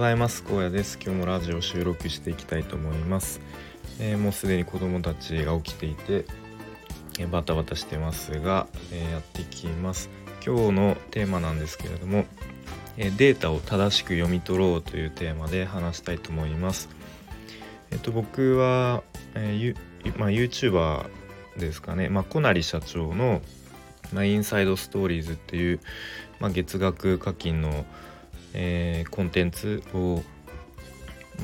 ございます。高野です。今日もラジオ収録していきたいと思います、えー、もうすでに子供たちが起きていて、えー、バタバタしてますが、えー、やってきます。今日のテーマなんですけれども、えデータを正しく読み取ろうというテーマで話したいと思います。えっと僕は、えーまあ、YouTuber ですかね、まあ、小成社長の、まあ、インサイドストーリーズっていう、まあ、月額課金のえー、コンテンツを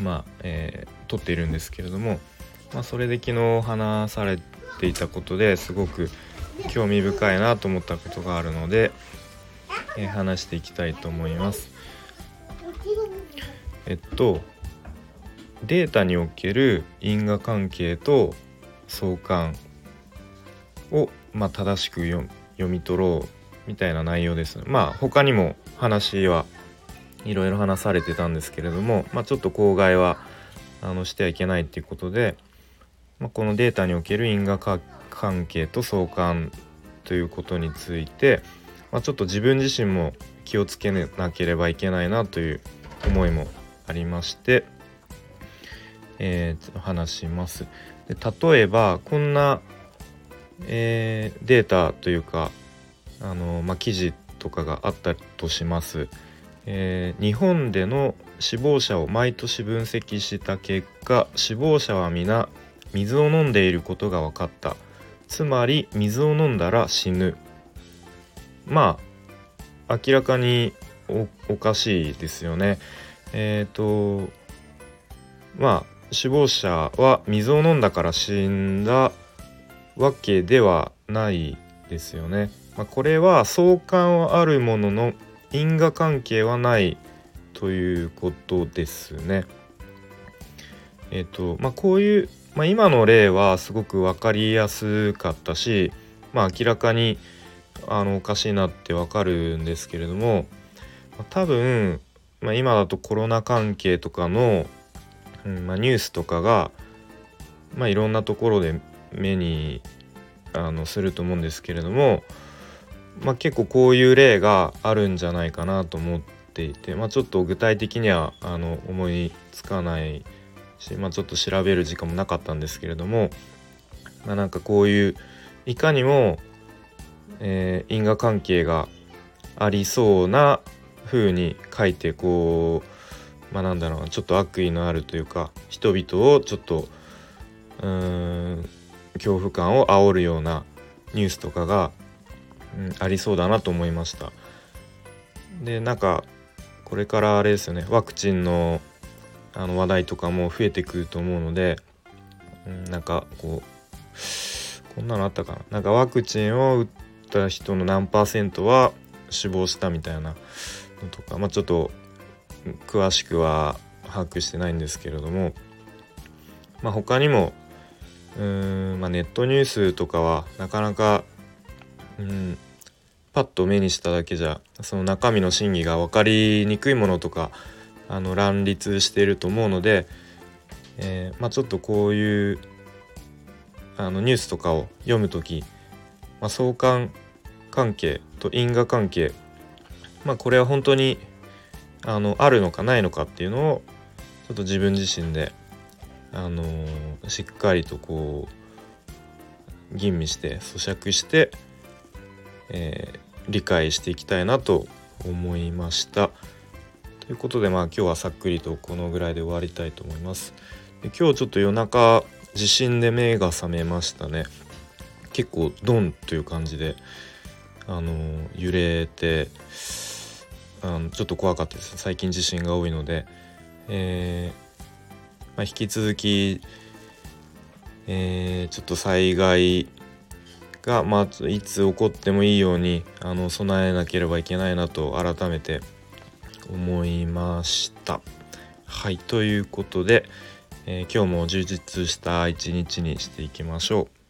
まあ、えー、撮っているんですけれども、まあ、それで昨日話されていたことですごく興味深いなと思ったことがあるので、えー、話していきたいと思います。えっとデータにおける因果関係と相関を、まあ、正しく読み取ろうみたいな内容です。まあ他にも話はいろいろ話されてたんですけれども、まあ、ちょっと口外はあのしてはいけないっていうことで、まあ、このデータにおける因果関係と相関ということについて、まあ、ちょっと自分自身も気をつけなければいけないなという思いもありまして、えー、話します。で例えばこんな、えー、データというかあの、まあ、記事とかがあったとします。えー、日本での死亡者を毎年分析した結果死亡者は皆水を飲んでいることが分かった。つまり水を飲んだら死ぬ。まあ明らかにおかしいですよね。えっ、ー、とまあ死亡者は水を飲んだから死んだわけではないですよね、まあ、これは相関はあるものの因果関係はないということですね。えっ、とまあこういう、まあ、今の例はすごく分かりやすかったし、まあ、明らかにあのおかしいなって分かるんですけれども、多分、まあ、今だとコロナ関係とかの、うんまあ、ニュースとかが、まあ、いろんなところで目にあのすると思うんですけれども、まあ、結構こういう例があるんじゃないかなと思っていて、まあ、ちょっと具体的にはあの思いつかないし、まあ、ちょっと調べる時間もなかったんですけれども、まあ、なんかこういういかにも、えー、因果関係がありそうな風に書いてこうまあなんだろうちょっと悪意のあるというか人々をちょっとうーん恐怖感を煽るようなニュースとかがうん、ありそうだなと思いました。でなんかこれからあれですよね。ワクチンのあの話題とかも増えてくると思うので、うん、なんかこうこんなのあったかな。なんかワクチンを打った人の何パーセントは死亡したみたいなのとかまあちょっと詳しくは把握してないんですけれどもまあ他にもうーん、まあ、ネットニュースとかはなかなかうんパッと目にしただけじゃその中身の真偽が分かりにくいものとかあの乱立していると思うので、えー、まあ、ちょっとこういうあのニュースとかを読む時、まあ、相関関係と因果関係、まあ、これは本当にあのあるのかないのかっていうのをちょっと自分自身で、あのー、しっかりとこう吟味して咀嚼して、えー、理解していきたいなと思いました。ということでまあ今日はさっくりとこのぐらいで終わりたいと思います。で今日ちょっと夜中地震で目が覚めましたね。結構ドンという感じであの揺れてあのちょっと怖かったです最近地震が多いので、えーまあ、引き続き、えー、ちょっと災害が、まあ、いつ起こってもいいようにあの備えなければいけないなと改めて思いました。はいということで、えー、今日も充実した一日にしていきましょう。